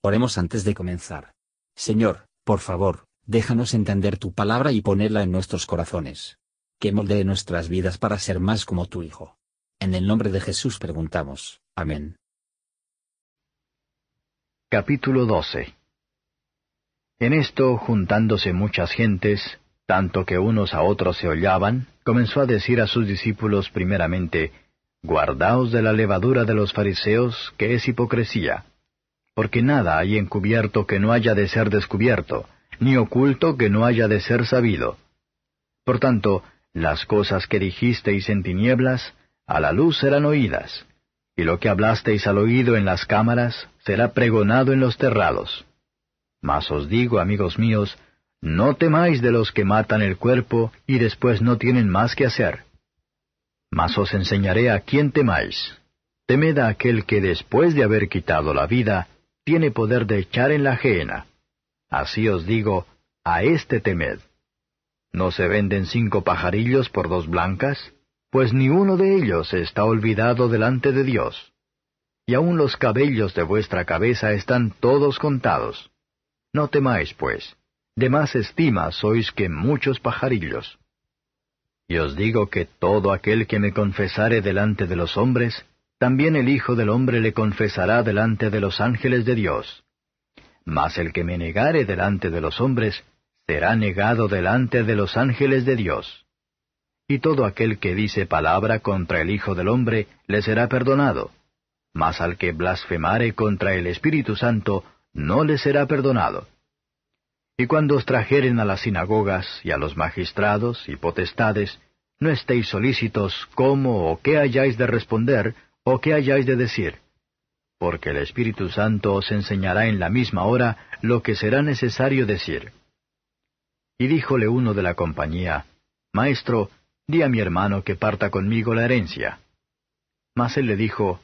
Oremos antes de comenzar. Señor, por favor, déjanos entender tu palabra y ponerla en nuestros corazones. Que moldee nuestras vidas para ser más como tu Hijo. En el nombre de Jesús preguntamos. Amén. Capítulo 12 En esto, juntándose muchas gentes, tanto que unos a otros se hollaban, comenzó a decir a sus discípulos primeramente, Guardaos de la levadura de los fariseos, que es hipocresía porque nada hay encubierto que no haya de ser descubierto, ni oculto que no haya de ser sabido. Por tanto, las cosas que dijisteis en tinieblas, a la luz serán oídas, y lo que hablasteis al oído en las cámaras, será pregonado en los terrados. Mas os digo, amigos míos, no temáis de los que matan el cuerpo y después no tienen más que hacer. Mas os enseñaré a quién temáis. Temed a aquel que después de haber quitado la vida, tiene poder de echar en la ajena. Así os digo, a este temed. ¿No se venden cinco pajarillos por dos blancas? Pues ni uno de ellos está olvidado delante de Dios. Y aun los cabellos de vuestra cabeza están todos contados. No temáis, pues, de más estima sois que muchos pajarillos. Y os digo que todo aquel que me confesare delante de los hombres, también el Hijo del Hombre le confesará delante de los ángeles de Dios. Mas el que me negare delante de los hombres, será negado delante de los ángeles de Dios. Y todo aquel que dice palabra contra el Hijo del Hombre, le será perdonado. Mas al que blasfemare contra el Espíritu Santo, no le será perdonado. Y cuando os trajeren a las sinagogas y a los magistrados y potestades, no estéis solícitos cómo o qué hayáis de responder, o qué hayáis de decir, porque el Espíritu Santo os enseñará en la misma hora lo que será necesario decir. Y díjole uno de la compañía, Maestro, di a mi hermano que parta conmigo la herencia. Mas él le dijo,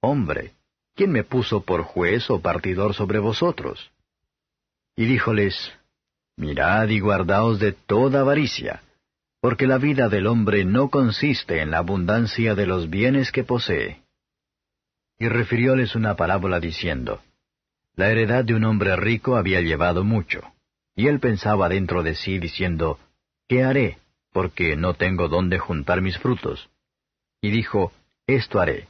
Hombre, ¿quién me puso por juez o partidor sobre vosotros? Y díjoles, Mirad y guardaos de toda avaricia porque la vida del hombre no consiste en la abundancia de los bienes que posee. Y refirióles una parábola diciendo, La heredad de un hombre rico había llevado mucho, y él pensaba dentro de sí diciendo, ¿Qué haré? porque no tengo dónde juntar mis frutos. Y dijo, Esto haré.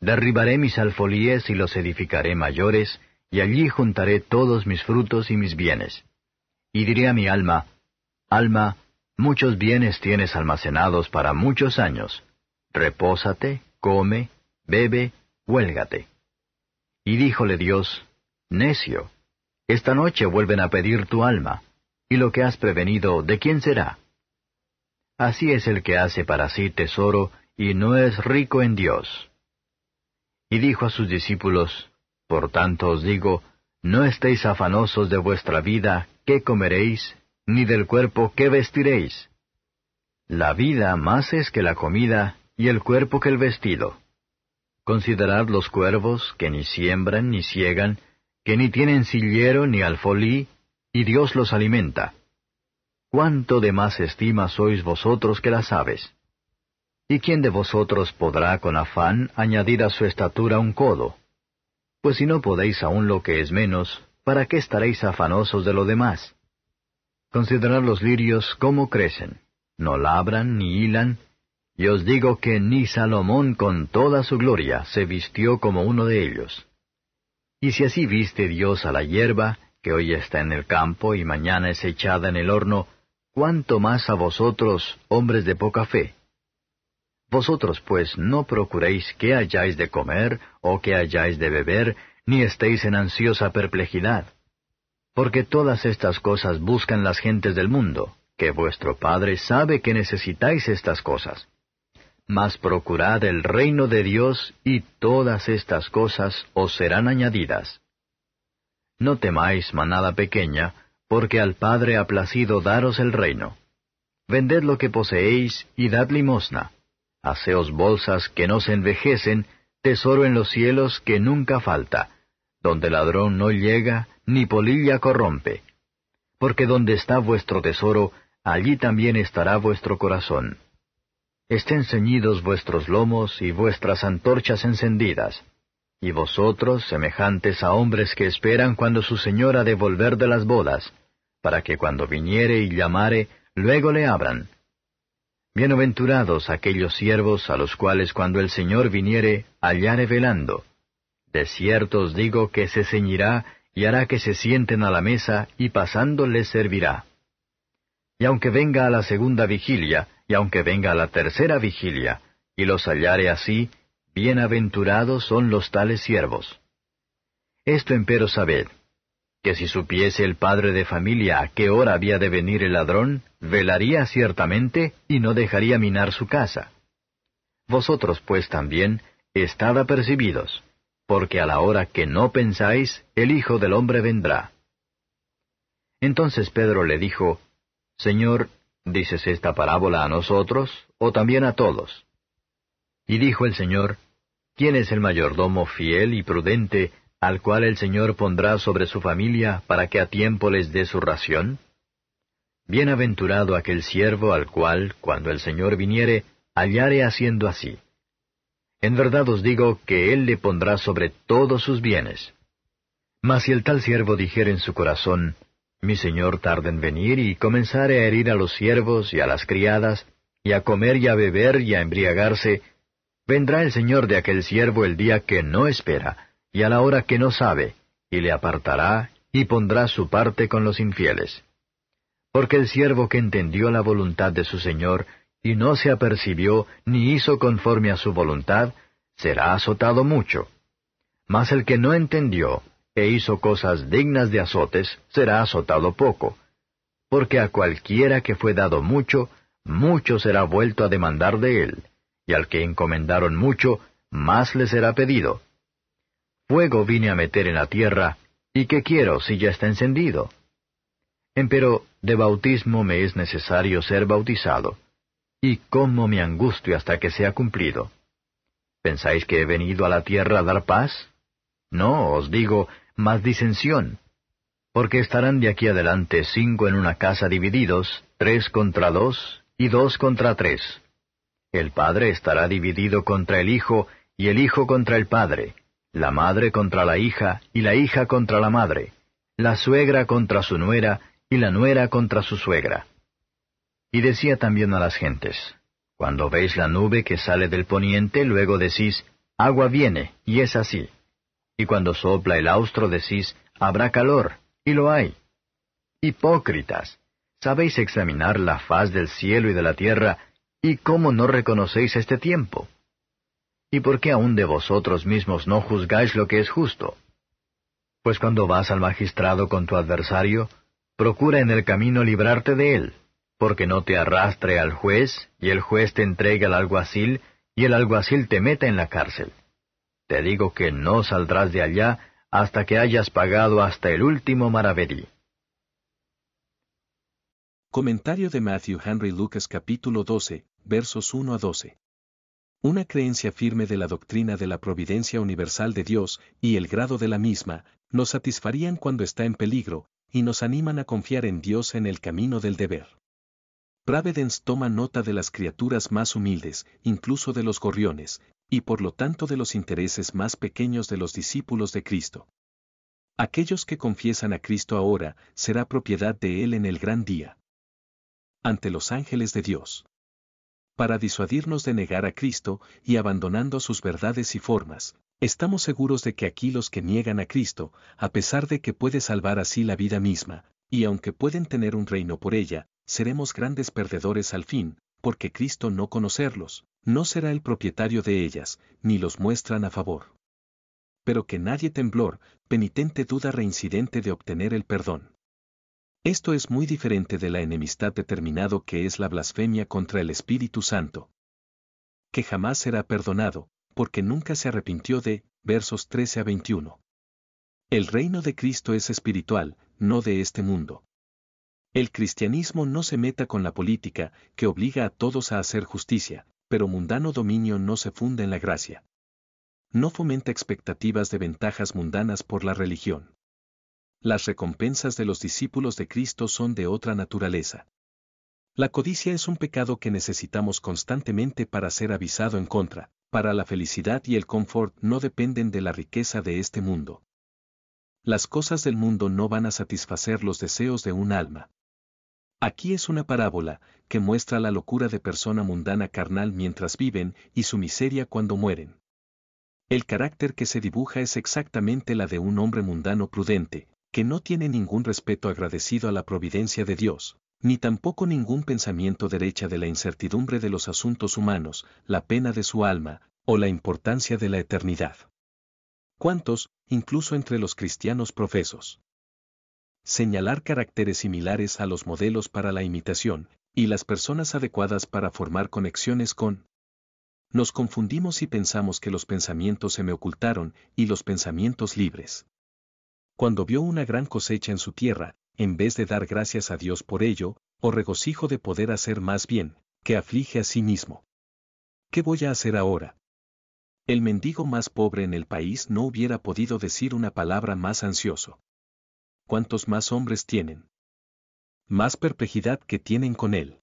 Derribaré mis alfolíes y los edificaré mayores, y allí juntaré todos mis frutos y mis bienes. Y diré a mi alma, Alma, Muchos bienes tienes almacenados para muchos años. Repósate, come, bebe, huélgate. Y díjole Dios, Necio, esta noche vuelven a pedir tu alma, y lo que has prevenido, ¿de quién será? Así es el que hace para sí tesoro y no es rico en Dios. Y dijo a sus discípulos, Por tanto os digo, no estéis afanosos de vuestra vida, qué comeréis, ni del cuerpo qué vestiréis. La vida más es que la comida, y el cuerpo que el vestido. Considerad los cuervos, que ni siembran ni ciegan, que ni tienen sillero ni alfolí, y Dios los alimenta. ¿Cuánto de más estima sois vosotros que las aves? ¿Y quién de vosotros podrá con afán añadir a su estatura un codo? Pues si no podéis aún lo que es menos, ¿para qué estaréis afanosos de lo demás? Considerad los lirios cómo crecen, no labran ni hilan, y os digo que ni Salomón con toda su gloria se vistió como uno de ellos. Y si así viste Dios a la hierba, que hoy está en el campo y mañana es echada en el horno, cuánto más a vosotros, hombres de poca fe. Vosotros pues no procuréis qué hayáis de comer o qué hayáis de beber, ni estéis en ansiosa perplejidad porque todas estas cosas buscan las gentes del mundo, que vuestro Padre sabe que necesitáis estas cosas. Mas procurad el reino de Dios y todas estas cosas os serán añadidas. No temáis, manada pequeña, porque al Padre ha placido daros el reino. Vended lo que poseéis y dad limosna. Haceos bolsas que no se envejecen, tesoro en los cielos que nunca falta, donde ladrón no llega, ni polilla corrompe. Porque donde está vuestro tesoro, allí también estará vuestro corazón. Estén ceñidos vuestros lomos y vuestras antorchas encendidas. y vosotros semejantes a hombres que esperan cuando su Señor ha de volver de las bodas, para que cuando viniere y llamare, luego le abran. Bienaventurados aquellos siervos a los cuales cuando el Señor viniere hallare velando. De cierto os digo que se ceñirá y hará que se sienten a la mesa y pasando les servirá. Y aunque venga a la segunda vigilia, y aunque venga a la tercera vigilia, y los hallare así, bienaventurados son los tales siervos. Esto empero sabed, que si supiese el padre de familia a qué hora había de venir el ladrón, velaría ciertamente y no dejaría minar su casa. Vosotros pues también estad apercibidos, porque a la hora que no pensáis, el Hijo del hombre vendrá. Entonces Pedro le dijo, Señor, ¿dices esta parábola a nosotros, o también a todos? Y dijo el Señor, ¿quién es el mayordomo fiel y prudente al cual el Señor pondrá sobre su familia para que a tiempo les dé su ración? Bienaventurado aquel siervo al cual, cuando el Señor viniere, hallare haciendo así. En verdad os digo que Él le pondrá sobre todos sus bienes. Mas si el tal siervo dijere en su corazón, Mi Señor tarda en venir y comenzare a herir a los siervos y a las criadas, y a comer y a beber y a embriagarse, vendrá el Señor de aquel siervo el día que no espera, y a la hora que no sabe, y le apartará, y pondrá su parte con los infieles. Porque el siervo que entendió la voluntad de su Señor, y no se apercibió, ni hizo conforme a su voluntad, será azotado mucho. Mas el que no entendió, e hizo cosas dignas de azotes, será azotado poco. Porque a cualquiera que fue dado mucho, mucho será vuelto a demandar de él, y al que encomendaron mucho, más le será pedido. Fuego vine a meter en la tierra, ¿y qué quiero si ya está encendido? Empero de bautismo me es necesario ser bautizado. ¿Y cómo me angustio hasta que sea cumplido? ¿Pensáis que he venido a la tierra a dar paz? No, os digo, más disensión. Porque estarán de aquí adelante cinco en una casa divididos, tres contra dos y dos contra tres. El padre estará dividido contra el hijo y el hijo contra el padre la madre contra la hija y la hija contra la madre, la suegra contra su nuera y la nuera contra su suegra. Y decía también a las gentes, Cuando veis la nube que sale del poniente, luego decís, Agua viene, y es así. Y cuando sopla el austro decís, Habrá calor, y lo hay. Hipócritas, sabéis examinar la faz del cielo y de la tierra, y cómo no reconocéis este tiempo. ¿Y por qué aún de vosotros mismos no juzgáis lo que es justo? Pues cuando vas al magistrado con tu adversario, procura en el camino librarte de él, porque no te arrastre al juez, y el juez te entregue al alguacil, y el alguacil te meta en la cárcel. Te digo que no saldrás de allá hasta que hayas pagado hasta el último maravedí. Comentario de Matthew Henry Lucas capítulo 12, versos 1 a 12. Una creencia firme de la doctrina de la providencia universal de Dios y el grado de la misma, nos satisfarían cuando está en peligro, y nos animan a confiar en Dios en el camino del deber. Pravedence toma nota de las criaturas más humildes, incluso de los gorriones, y por lo tanto de los intereses más pequeños de los discípulos de Cristo. Aquellos que confiesan a Cristo ahora, será propiedad de Él en el gran día. Ante los ángeles de Dios para disuadirnos de negar a Cristo y abandonando sus verdades y formas. Estamos seguros de que aquí los que niegan a Cristo, a pesar de que puede salvar así la vida misma, y aunque pueden tener un reino por ella, seremos grandes perdedores al fin, porque Cristo no conocerlos, no será el propietario de ellas, ni los muestran a favor. Pero que nadie temblor, penitente duda reincidente de obtener el perdón. Esto es muy diferente de la enemistad determinado que es la blasfemia contra el Espíritu Santo. Que jamás será perdonado, porque nunca se arrepintió de, versos 13 a 21. El reino de Cristo es espiritual, no de este mundo. El cristianismo no se meta con la política, que obliga a todos a hacer justicia, pero mundano dominio no se funda en la gracia. No fomenta expectativas de ventajas mundanas por la religión las recompensas de los discípulos de Cristo son de otra naturaleza. La codicia es un pecado que necesitamos constantemente para ser avisado en contra, para la felicidad y el confort no dependen de la riqueza de este mundo. Las cosas del mundo no van a satisfacer los deseos de un alma. Aquí es una parábola que muestra la locura de persona mundana carnal mientras viven y su miseria cuando mueren. El carácter que se dibuja es exactamente la de un hombre mundano prudente, que no tiene ningún respeto agradecido a la providencia de Dios, ni tampoco ningún pensamiento derecha de la incertidumbre de los asuntos humanos, la pena de su alma, o la importancia de la eternidad. ¿Cuántos, incluso entre los cristianos profesos? Señalar caracteres similares a los modelos para la imitación, y las personas adecuadas para formar conexiones con. Nos confundimos y pensamos que los pensamientos se me ocultaron, y los pensamientos libres. Cuando vio una gran cosecha en su tierra, en vez de dar gracias a Dios por ello, o regocijo de poder hacer más bien, que aflige a sí mismo. ¿Qué voy a hacer ahora? El mendigo más pobre en el país no hubiera podido decir una palabra más ansioso. ¿Cuántos más hombres tienen? Más perplejidad que tienen con él.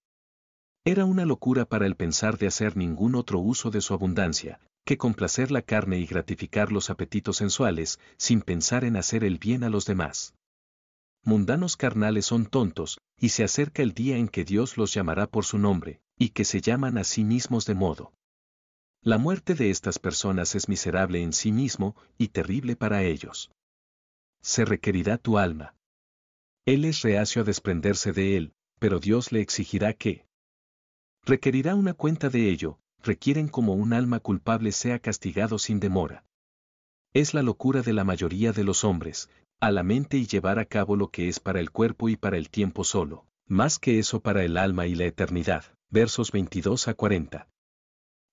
Era una locura para él pensar de hacer ningún otro uso de su abundancia, que complacer la carne y gratificar los apetitos sensuales, sin pensar en hacer el bien a los demás mundanos carnales son tontos, y se acerca el día en que Dios los llamará por su nombre, y que se llaman a sí mismos de modo. La muerte de estas personas es miserable en sí mismo y terrible para ellos. Se requerirá tu alma. Él es reacio a desprenderse de él, pero Dios le exigirá que requerirá una cuenta de ello, requieren como un alma culpable sea castigado sin demora. Es la locura de la mayoría de los hombres, a la mente y llevar a cabo lo que es para el cuerpo y para el tiempo solo, más que eso para el alma y la eternidad. Versos 22 a 40.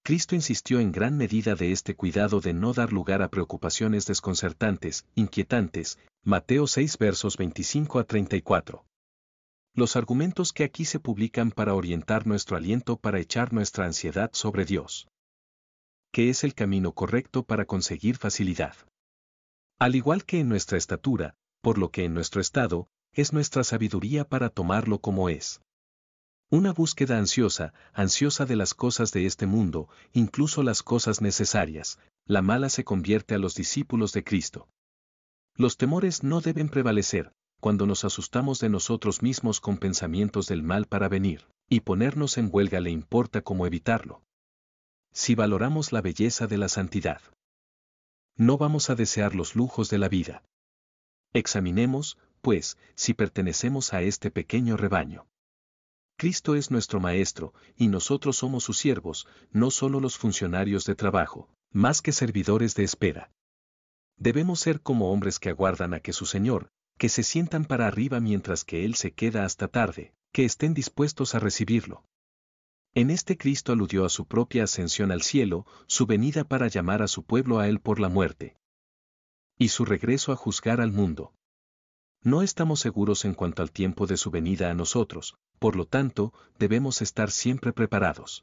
Cristo insistió en gran medida de este cuidado de no dar lugar a preocupaciones desconcertantes, inquietantes, Mateo 6 versos 25 a 34. Los argumentos que aquí se publican para orientar nuestro aliento para echar nuestra ansiedad sobre Dios. ¿Qué es el camino correcto para conseguir facilidad? Al igual que en nuestra estatura, por lo que en nuestro estado, es nuestra sabiduría para tomarlo como es. Una búsqueda ansiosa, ansiosa de las cosas de este mundo, incluso las cosas necesarias, la mala se convierte a los discípulos de Cristo. Los temores no deben prevalecer, cuando nos asustamos de nosotros mismos con pensamientos del mal para venir, y ponernos en huelga le importa cómo evitarlo. Si valoramos la belleza de la santidad no vamos a desear los lujos de la vida. Examinemos, pues, si pertenecemos a este pequeño rebaño. Cristo es nuestro Maestro, y nosotros somos sus siervos, no solo los funcionarios de trabajo, más que servidores de espera. Debemos ser como hombres que aguardan a que su Señor, que se sientan para arriba mientras que Él se queda hasta tarde, que estén dispuestos a recibirlo. En este Cristo aludió a su propia ascensión al cielo, su venida para llamar a su pueblo a él por la muerte. Y su regreso a juzgar al mundo. No estamos seguros en cuanto al tiempo de su venida a nosotros, por lo tanto, debemos estar siempre preparados.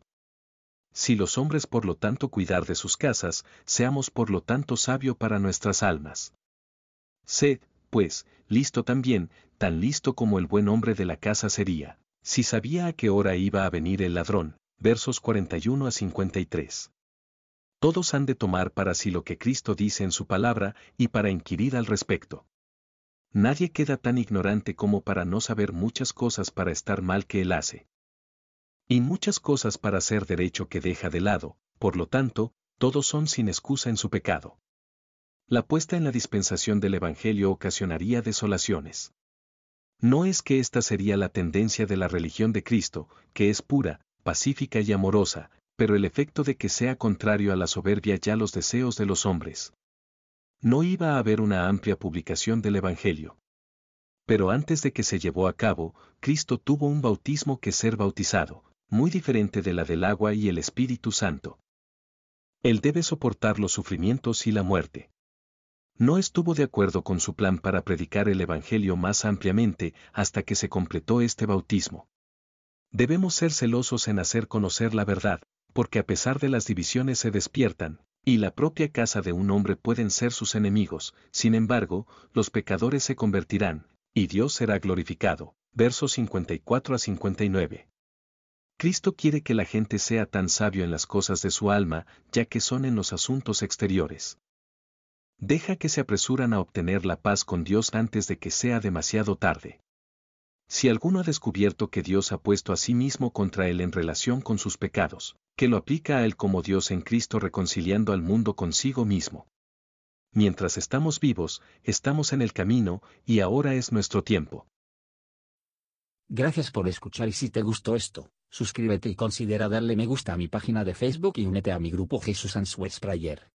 Si los hombres por lo tanto cuidar de sus casas, seamos por lo tanto sabio para nuestras almas. Sed, pues, listo también, tan listo como el buen hombre de la casa sería si sabía a qué hora iba a venir el ladrón. Versos 41 a 53. Todos han de tomar para sí lo que Cristo dice en su palabra y para inquirir al respecto. Nadie queda tan ignorante como para no saber muchas cosas para estar mal que él hace. Y muchas cosas para hacer derecho que deja de lado, por lo tanto, todos son sin excusa en su pecado. La puesta en la dispensación del Evangelio ocasionaría desolaciones. No es que esta sería la tendencia de la religión de Cristo, que es pura, pacífica y amorosa, pero el efecto de que sea contrario a la soberbia ya los deseos de los hombres. No iba a haber una amplia publicación del Evangelio. Pero antes de que se llevó a cabo, Cristo tuvo un bautismo que ser bautizado, muy diferente de la del agua y el Espíritu Santo. Él debe soportar los sufrimientos y la muerte no estuvo de acuerdo con su plan para predicar el Evangelio más ampliamente hasta que se completó este bautismo. Debemos ser celosos en hacer conocer la verdad, porque a pesar de las divisiones se despiertan, y la propia casa de un hombre pueden ser sus enemigos, sin embargo, los pecadores se convertirán, y Dios será glorificado. Versos 54 a 59. Cristo quiere que la gente sea tan sabio en las cosas de su alma, ya que son en los asuntos exteriores. Deja que se apresuran a obtener la paz con Dios antes de que sea demasiado tarde. Si alguno ha descubierto que Dios ha puesto a sí mismo contra él en relación con sus pecados, que lo aplica a él como Dios en Cristo reconciliando al mundo consigo mismo. Mientras estamos vivos, estamos en el camino, y ahora es nuestro tiempo. Gracias por escuchar y si te gustó esto, suscríbete y considera darle me gusta a mi página de Facebook y únete a mi grupo Jesús Answers Prayer.